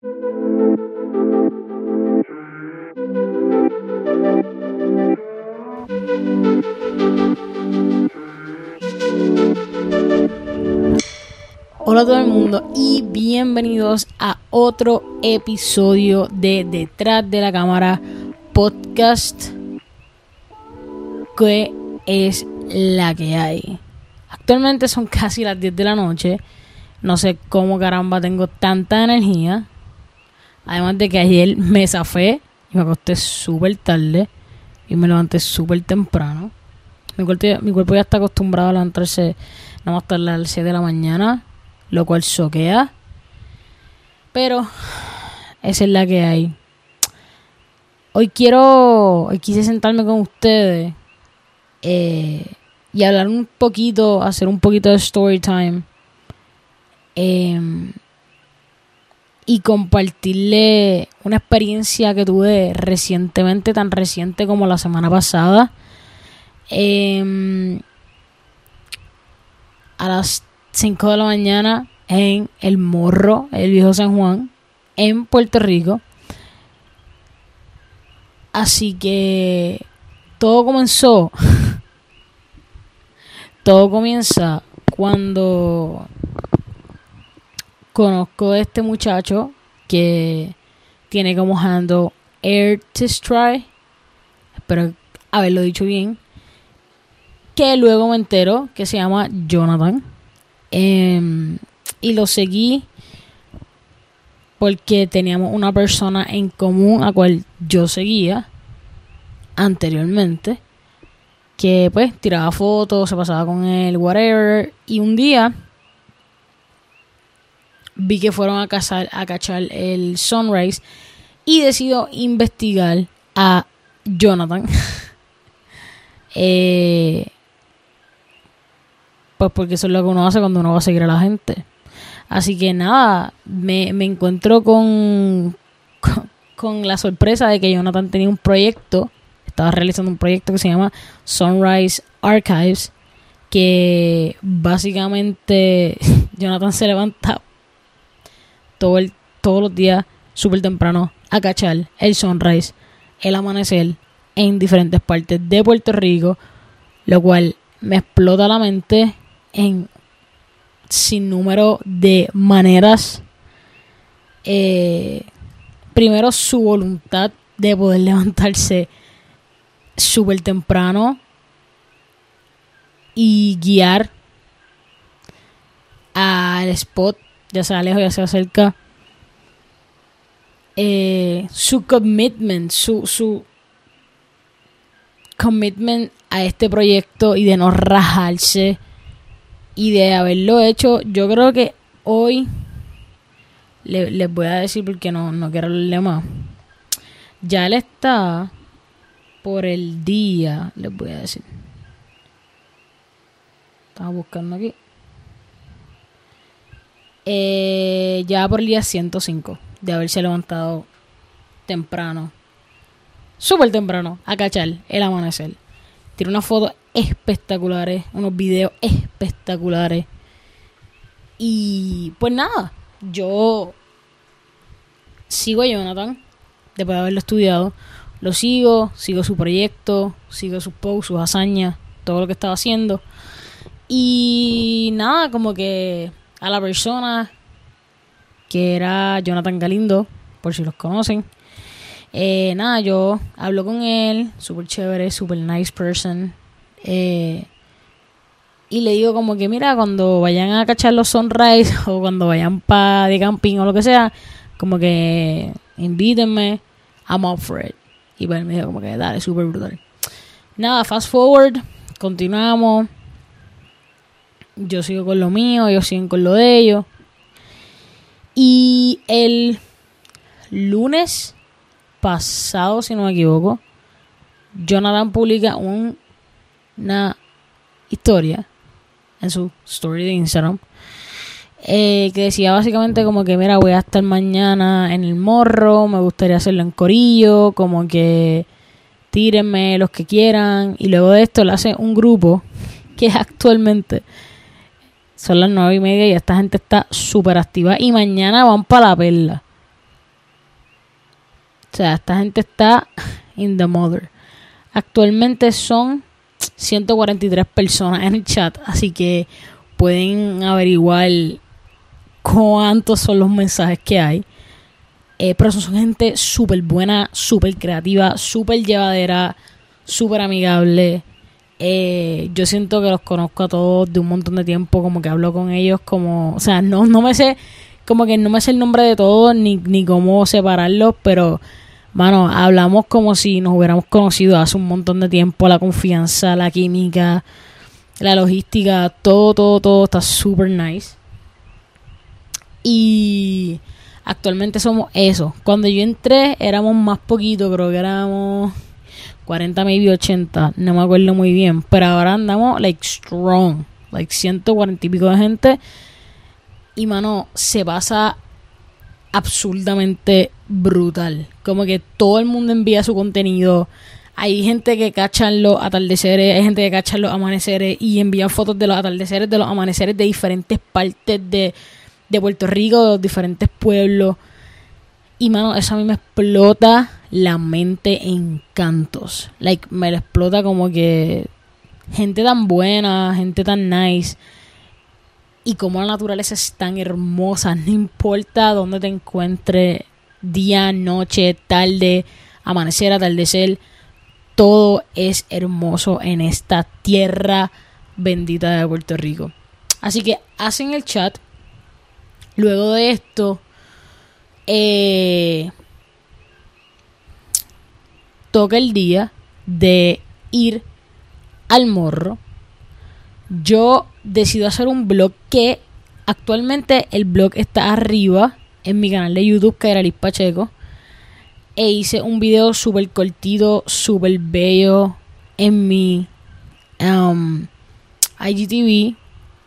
Hola a todo el mundo y bienvenidos a otro episodio de Detrás de la Cámara Podcast. ¿Qué es la que hay? Actualmente son casi las 10 de la noche. No sé cómo caramba tengo tanta energía. Además de que ayer me zafé y me acosté súper tarde y me levanté súper temprano. Mi cuerpo, ya está acostumbrado a levantarse nada más tarde a las 6 de la mañana, lo cual soquea. Pero esa es la que hay. Hoy quiero, hoy quise sentarme con ustedes eh, y hablar un poquito, hacer un poquito de story time. Em, y compartirle una experiencia que tuve recientemente, tan reciente como la semana pasada. Em, a las 5 de la mañana en El Morro, el viejo San Juan, en Puerto Rico. Así que todo comenzó. todo comienza cuando conozco a este muchacho que tiene como handle Air Try. Espero haberlo dicho bien. Que luego me entero que se llama Jonathan. Em, y lo seguí porque teníamos una persona en común a cual yo seguía anteriormente. Que pues tiraba fotos, se pasaba con él, whatever. Y un día vi que fueron a, cazar, a cachar el Sunrise y decido investigar a Jonathan. eh, pues porque eso es lo que uno hace cuando uno va a seguir a la gente. Así que nada, me, me encuentro con, con, con, la sorpresa de que Jonathan tenía un proyecto, estaba realizando un proyecto que se llama Sunrise Archives, que básicamente Jonathan se levanta todo el, todos los días súper temprano a cachar el sunrise, el amanecer en diferentes partes de Puerto Rico, lo cual me explota la mente en sin número de maneras. Eh, primero su voluntad de poder levantarse súper temprano y guiar al spot ya sea lejos, ya sea cerca, eh, su commitment, su, su commitment a este proyecto y de no rajarse y de haberlo hecho, yo creo que hoy les voy a decir porque no, no quiero hablarle más. Ya él está por el día, les voy a decir. Estaba buscando aquí eh, ya por el día 105 de haberse levantado temprano, súper temprano, a cachar el amanecer. Tiene unas fotos espectaculares, unos videos espectaculares. Y pues nada, yo sigo a Jonathan, después de haberlo estudiado. Lo sigo, sigo su proyecto, sigo sus posts, sus hazañas, todo lo que estaba haciendo. Y nada, como que a la persona que era Jonathan Galindo, por si los conocen. Eh, nada, yo hablo con él, súper chévere, súper nice person. Eh, y le digo como que, mira, cuando vayan a cachar los sunrise o cuando vayan para de camping o lo que sea, como que invítenme, I'm up for it. Y bueno, me dijo como que, dale, súper brutal. Nada, fast forward, continuamos yo sigo con lo mío, ellos siguen con lo de ellos. Y el lunes pasado, si no me equivoco, Jonathan publica una historia en su story de Instagram eh, que decía básicamente como que mira voy a estar mañana en el morro me gustaría hacerlo en corillo como que tírenme los que quieran y luego de esto le hace un grupo que actualmente son las nueve y media y esta gente está súper activa. Y mañana van para la perla. sea, esta gente está in the mother. Actualmente son 143 personas en el chat, así que pueden averiguar cuántos son los mensajes que hay. Eh, pero son gente súper buena, súper creativa, súper llevadera, súper amigable. Eh, yo siento que los conozco a todos de un montón de tiempo, como que hablo con ellos, como, o sea, no, no me sé, como que no me sé el nombre de todos ni, ni cómo separarlos, pero, mano, hablamos como si nos hubiéramos conocido hace un montón de tiempo, la confianza, la química, la logística, todo, todo, todo está súper nice. Y actualmente somos eso. Cuando yo entré éramos más poquito, creo que éramos 40, maybe 80, no me acuerdo muy bien. Pero ahora andamos, like, strong. Like, 140 y pico de gente. Y, mano, se pasa absurdamente brutal. Como que todo el mundo envía su contenido. Hay gente que cachan los atardeceres, hay gente que cachan los amaneceres y envían fotos de los atardeceres, de los amaneceres de diferentes partes de, de Puerto Rico, de diferentes pueblos. Y mano, eso a mí me explota la mente en cantos. Like, me explota como que gente tan buena, gente tan nice. Y como la naturaleza es tan hermosa, no importa dónde te encuentres, día, noche, tarde, amanecer, atardecer, todo es hermoso en esta tierra bendita de Puerto Rico. Así que hacen el chat. Luego de esto, eh, toca el día de ir al morro. Yo decido hacer un blog que actualmente el blog está arriba en mi canal de YouTube, que era Liz Pacheco. E hice un video súper cortito, súper bello en mi um, IGTV,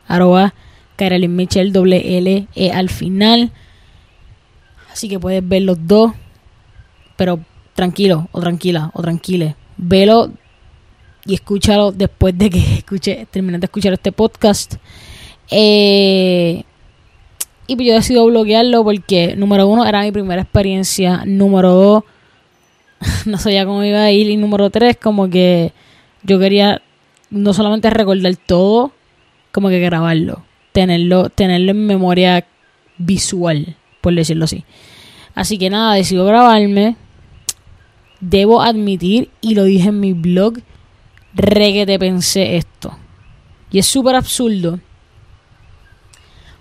arroba Carolyn Michelle, doble L, E al final. Así que puedes ver los dos. Pero tranquilo, o tranquila, o tranquile. Velo y escúchalo después de que escuche, termine de escuchar este podcast. Eh, y pues yo decido bloquearlo porque, número uno, era mi primera experiencia. Número dos, no sabía cómo iba a ir. Y número tres, como que yo quería no solamente recordar todo, como que grabarlo. Tenerlo, tenerlo en memoria visual por decirlo así. Así que nada, decido grabarme. Debo admitir, y lo dije en mi blog, re que te pensé esto. Y es súper absurdo.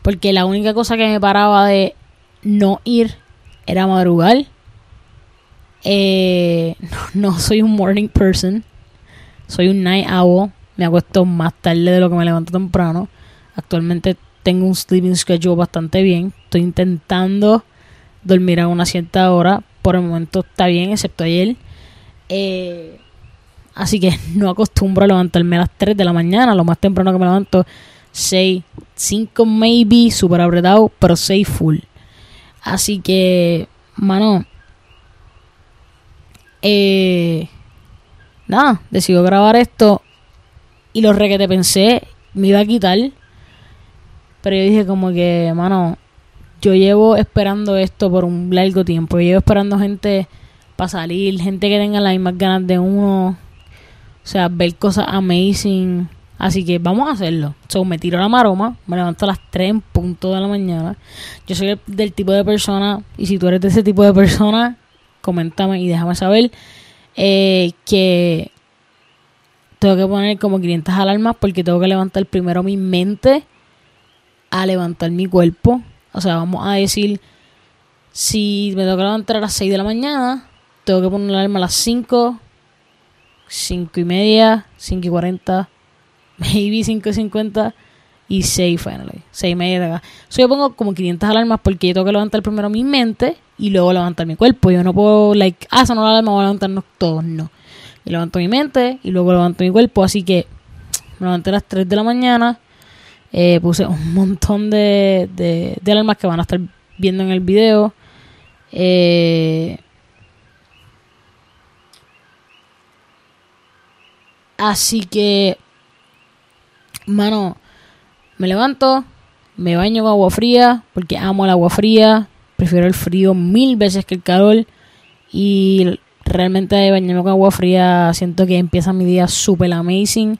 Porque la única cosa que me paraba de no ir era madrugar. Eh, no, no, soy un morning person. Soy un night owl. Me acuesto más tarde de lo que me levanto temprano. Actualmente tengo un sleeping schedule bastante bien. Estoy intentando dormir a una cierta hora. Por el momento está bien, excepto ayer. Eh, así que no acostumbro a levantarme a las 3 de la mañana. Lo más temprano que me levanto, 6, 5 maybe, super apretado, pero 6 full. Así que, mano, eh, nada, decido grabar esto. Y lo re que te pensé, me iba a quitar pero yo dije como que, mano, yo llevo esperando esto por un largo tiempo. Yo llevo esperando gente para salir, gente que tenga las mismas ganas de uno. O sea, ver cosas amazing. Así que vamos a hacerlo. So, me tiro la maroma, me levanto a las 3 en punto de la mañana. Yo soy del tipo de persona, y si tú eres de ese tipo de persona, coméntame y déjame saber eh, que tengo que poner como 500 alarmas porque tengo que levantar primero mi mente a levantar mi cuerpo. O sea, vamos a decir, si me que levantar a las 6 de la mañana, tengo que poner la alarma a las 5, 5 y media, 5 y 40, maybe 5 y 50 y 6 finally, 6 y media de acá. So, yo pongo como 500 alarmas porque yo tengo que levantar primero mi mente y luego levantar mi cuerpo. Yo no puedo, like, ah, sonó la alarma, voy a levantarnos todos, no. Yo levanto mi mente y luego levanto mi cuerpo, así que me levanté a las 3 de la mañana eh, puse un montón de, de, alarmas que van a estar viendo en el video. Eh, así que, mano, me levanto, me baño con agua fría, porque amo el agua fría, prefiero el frío mil veces que el calor. Y realmente bañarme con agua fría siento que empieza mi día súper amazing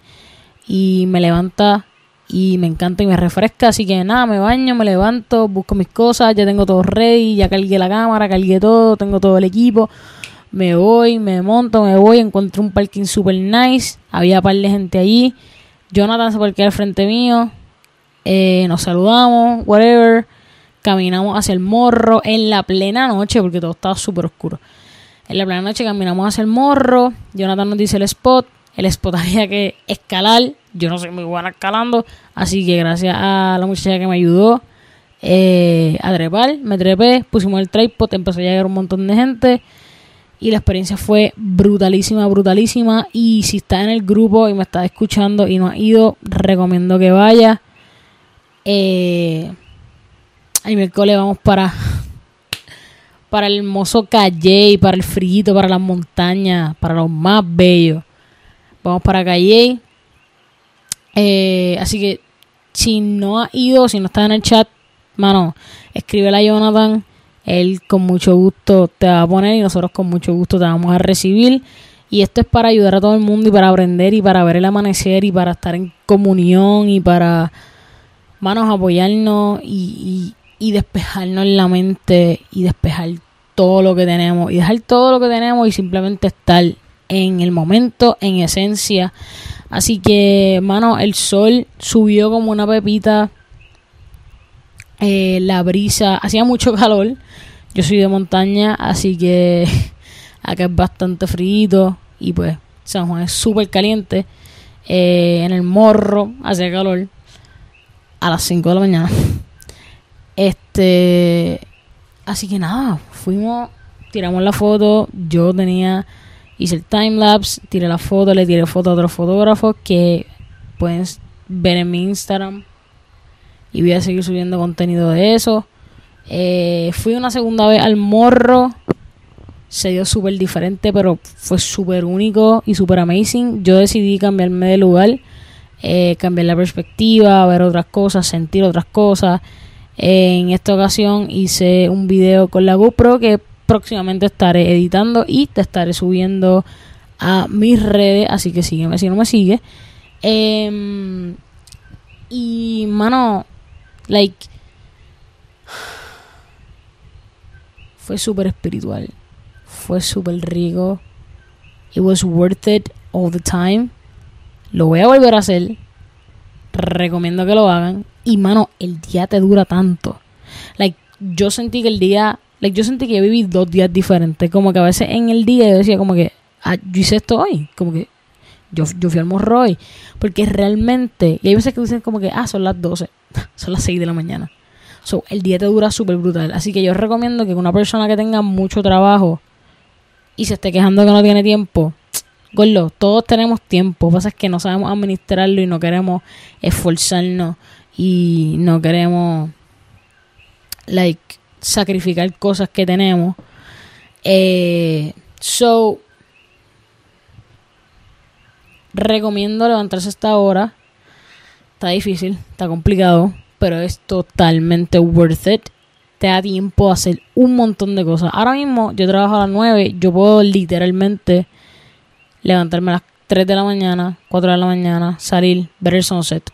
y me levanta y me encanta y me refresca. Así que nada, me baño, me levanto, busco mis cosas, ya tengo todo ready, ya cargué la cámara, cargué todo, tengo todo el equipo. Me voy, me monto, me voy, encuentro un parking super nice, había par de gente allí. Jonathan se parquea al frente mío, eh, nos saludamos, whatever. Caminamos hacia el morro en la plena noche, porque todo estaba súper oscuro. En la plena noche caminamos hacia el morro. Jonathan nos dice el spot. El spot había que escalar. Yo no soy muy buena escalando. Así que gracias a la muchacha que me ayudó eh, a trepar, me trepé, pusimos el tripod, empezó a llegar un montón de gente. Y la experiencia fue brutalísima, brutalísima. Y si está en el grupo y me está escuchando y no ha ido, recomiendo que vaya. Eh, el miércoles vamos para para el hermoso Calle, para el frito, para las montañas, para los más bellos. Vamos para Calle. Eh, así que si no ha ido, si no está en el chat, mano, escríbele a Jonathan. Él con mucho gusto te va a poner y nosotros con mucho gusto te vamos a recibir. Y esto es para ayudar a todo el mundo y para aprender y para ver el amanecer y para estar en comunión y para, manos, apoyarnos y, y despejarnos la mente y despejar todo lo que tenemos y dejar todo lo que tenemos y simplemente estar en el momento, en esencia. Así que, mano, el sol subió como una pepita. Eh, la brisa, hacía mucho calor. Yo soy de montaña, así que acá es bastante frío y pues San Juan es súper caliente. Eh, en el morro hacía calor a las 5 de la mañana. Este, así que nada, fuimos, tiramos la foto, yo tenía, hice el time lapse, tiré la foto, le tiré foto a otros fotógrafos que pueden ver en mi Instagram y voy a seguir subiendo contenido de eso. Eh, fui una segunda vez al morro, se dio súper diferente, pero fue súper único y súper amazing. Yo decidí cambiarme de lugar, eh, cambiar la perspectiva, ver otras cosas, sentir otras cosas. En esta ocasión hice un video con la GoPro que próximamente estaré editando y te estaré subiendo a mis redes, así que sígueme si no me sigue. Em, y mano, like fue súper espiritual, fue súper rico. It was worth it all the time. Lo voy a volver a hacer. Recomiendo que lo hagan. Y mano, el día te dura tanto. Like, yo sentí que el día, like, yo sentí que yo viví dos días diferentes. Como que a veces en el día yo decía como que, ah, yo hice esto hoy. Como que yo, yo fui al morro hoy. Porque realmente, y hay veces que dicen como que, ah, son las 12, son las 6 de la mañana. So, el día te dura súper brutal. Así que yo recomiendo que una persona que tenga mucho trabajo y se esté quejando que no tiene tiempo, Gordo, todos tenemos tiempo. Lo que pasa es que no sabemos administrarlo y no queremos esforzarnos y no queremos like sacrificar cosas que tenemos. Eh, so recomiendo levantarse a esta hora. Está difícil está complicado pero es totalmente worth it. Te da tiempo a hacer un montón de cosas. Ahora mismo yo trabajo a las 9 yo puedo literalmente levantarme a las 3 de la mañana 4 de la mañana salir ver el sunset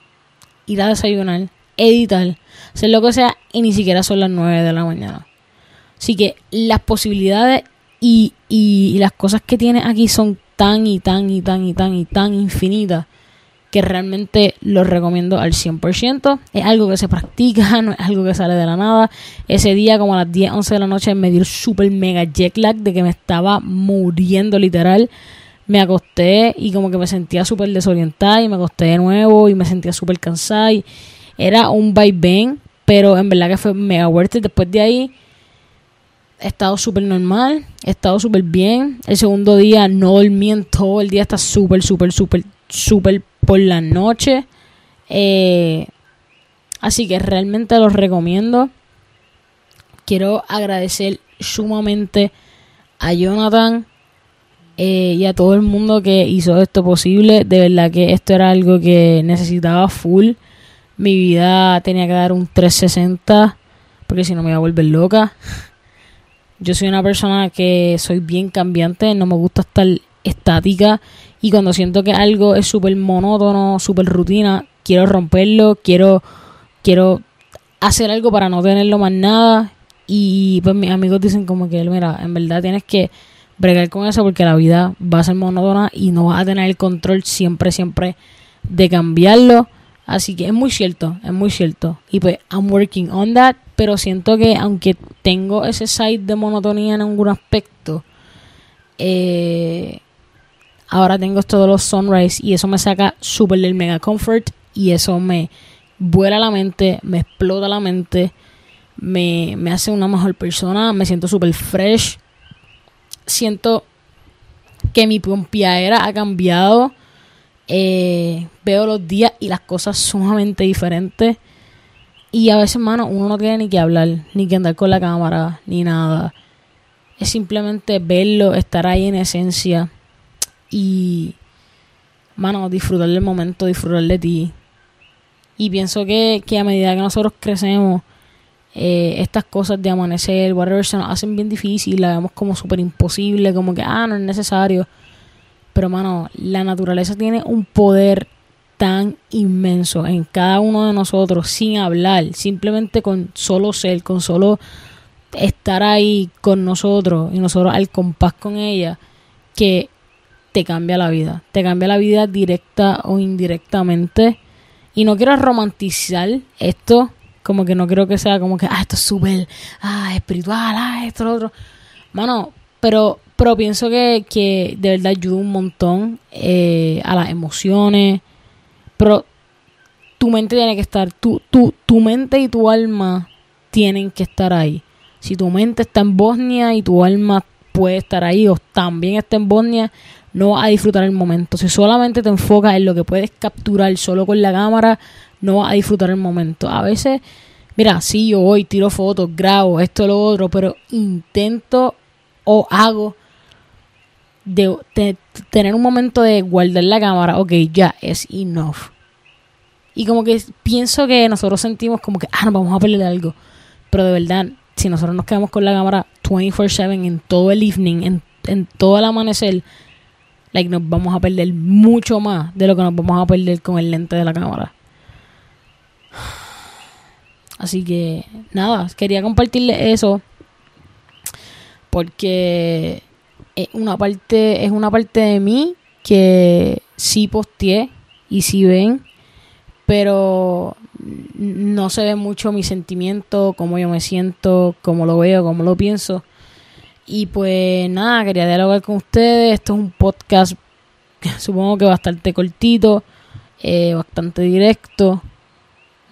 ir a desayunar, editar, hacer lo que sea y ni siquiera son las 9 de la mañana. Así que las posibilidades y, y, las cosas que tienes aquí son tan y tan y tan y tan y tan infinitas que realmente lo recomiendo al 100%. Es algo que se practica, no es algo que sale de la nada. Ese día, como a las 10, 11 de la noche, me dio super mega jet lag de que me estaba muriendo literal me acosté y como que me sentía súper desorientada y me acosté de nuevo y me sentía súper cansada y era un vaivén, pero en verdad que fue mega fuerte. Después de ahí he estado súper normal, he estado súper bien. El segundo día no dormí en todo el día, está súper, súper, súper, súper por la noche. Eh, así que realmente los recomiendo. Quiero agradecer sumamente a Jonathan eh, y a todo el mundo que hizo esto posible. De verdad que esto era algo que necesitaba full. Mi vida tenía que dar un 360 porque si no me iba a volver loca. Yo soy una persona que soy bien cambiante, no me gusta estar estática y cuando siento que algo es súper monótono, súper rutina, quiero romperlo, quiero, quiero hacer algo para no tenerlo más nada. Y pues mis amigos dicen como que, mira, en verdad tienes que bregar con eso porque la vida va a ser monótona y no vas a tener el control siempre, siempre de cambiarlo. Así que es muy cierto, es muy cierto. Y pues I'm working on that, pero siento que aunque tengo ese side de monotonía en algún aspecto, eh, ahora tengo todos los sunrise y eso me saca súper del mega comfort y eso me vuela la mente, me explota la mente, me, me hace una mejor persona, me siento súper fresh, siento que mi pompiadera ha cambiado, eh, veo los días y las cosas sumamente diferentes y a veces, mano, uno no tiene ni que hablar, ni que andar con la cámara, ni nada. Es simplemente verlo, estar ahí en esencia y, mano, disfrutar del momento, disfrutar de ti, y pienso que, a medida que nosotros crecemos, eh, estas cosas de amanecer, whatever, se nos hacen bien difícil, la vemos como súper imposible, como que, ah, no es necesario. Pero, mano, la naturaleza tiene un poder tan inmenso en cada uno de nosotros, sin hablar, simplemente con solo ser, con solo estar ahí con nosotros y nosotros al compás con ella, que te cambia la vida. Te cambia la vida directa o indirectamente y no quiero romantizar esto, como que no creo que sea como que, ah, esto es súper, ah, espiritual, ah, esto, lo otro. Mano, pero, pero pienso que, que de verdad ayuda un montón eh, a las emociones. Pero tu mente tiene que estar, tu, tu, tu mente y tu alma tienen que estar ahí. Si tu mente está en Bosnia y tu alma puede estar ahí o también está en Bosnia, no vas a disfrutar el momento. Si solamente te enfocas en lo que puedes capturar solo con la cámara, no vas a disfrutar el momento. A veces, mira, sí, yo voy, tiro fotos, grabo, esto, lo otro, pero intento o hago de, tener un momento de guardar la cámara, ok, ya es enough. Y como que pienso que nosotros sentimos como que, ah, nos vamos a perder algo. Pero de verdad, si nosotros nos quedamos con la cámara 24/7 en todo el evening, en, en todo el amanecer, like, nos vamos a perder mucho más de lo que nos vamos a perder con el lente de la cámara. Así que nada, quería compartirles eso porque es una parte es una parte de mí que sí posteé y sí ven, pero no se ve mucho mi sentimiento, cómo yo me siento, cómo lo veo, cómo lo pienso. Y pues nada, quería dialogar con ustedes. Esto es un podcast, supongo que bastante cortito, eh, bastante directo.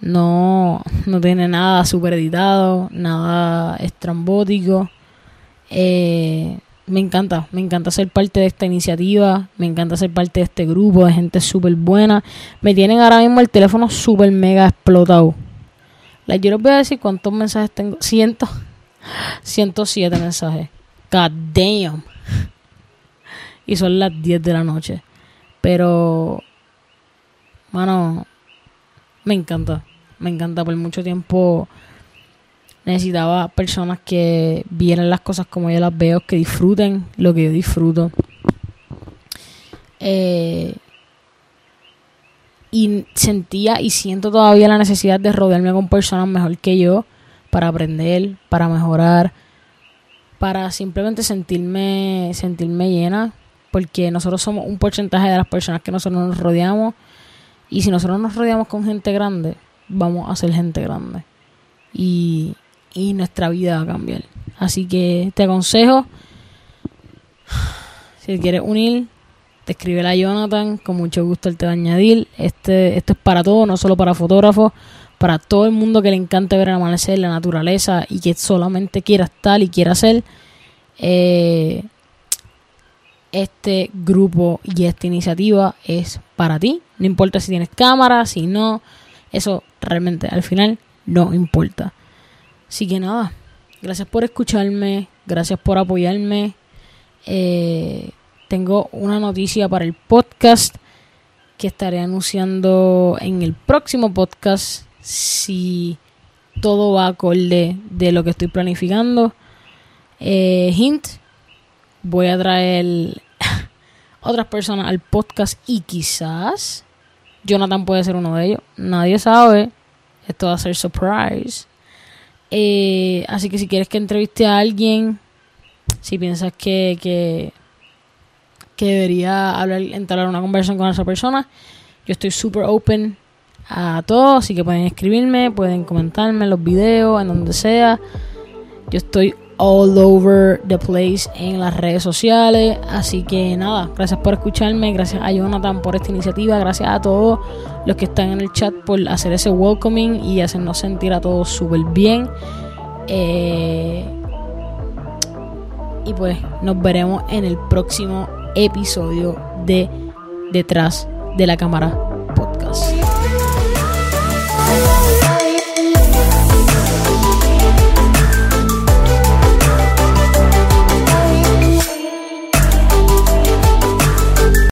No, no tiene nada super editado, nada estrambótico. Eh, me encanta, me encanta ser parte de esta iniciativa, me encanta ser parte de este grupo de gente súper buena. Me tienen ahora mismo el teléfono súper mega explotado. yo les voy a decir cuántos mensajes tengo. Ciento, 107 mensajes. God damn. Y son las 10 de la noche. Pero, mano, me encanta. Me encanta. Por mucho tiempo necesitaba personas que vieran las cosas como yo las veo, que disfruten lo que yo disfruto. Eh, y sentía y siento todavía la necesidad de rodearme con personas mejor que yo para aprender, para mejorar, para simplemente sentirme, sentirme llena, porque nosotros somos un porcentaje de las personas que nosotros nos rodeamos, y si nosotros nos rodeamos con gente grande, vamos a ser gente grande. Y, y nuestra vida va a cambiar. Así que te aconsejo, si quieres unir, te escribe a Jonathan, con mucho gusto él te va a añadir. Este, esto es para todo, no solo para fotógrafos, para todo el mundo que le encante ver el amanecer, la naturaleza y que solamente quiera estar y quiera ser, eh, este grupo y esta iniciativa es para ti. No importa si tienes cámara, si no, eso realmente al final no importa. Así que nada, gracias por escucharme, gracias por apoyarme. Eh, tengo una noticia para el podcast que estaré anunciando en el próximo podcast si todo va acorde de lo que estoy planificando. Eh, hint, voy a traer otras personas al podcast y quizás Jonathan puede ser uno de ellos. Nadie sabe. Esto va a ser surprise. Eh, así que si quieres que entreviste a alguien, si piensas que, que, que debería hablar, entrar una conversación con esa persona, yo estoy super open a todo, así que pueden escribirme, pueden comentarme los videos, en donde sea. Yo estoy all over the place en las redes sociales. Así que nada, gracias por escucharme, gracias a Jonathan por esta iniciativa, gracias a todos los que están en el chat por hacer ese welcoming y hacernos sentir a todos súper bien. Eh, y pues nos veremos en el próximo episodio de Detrás de la Cámara Podcast.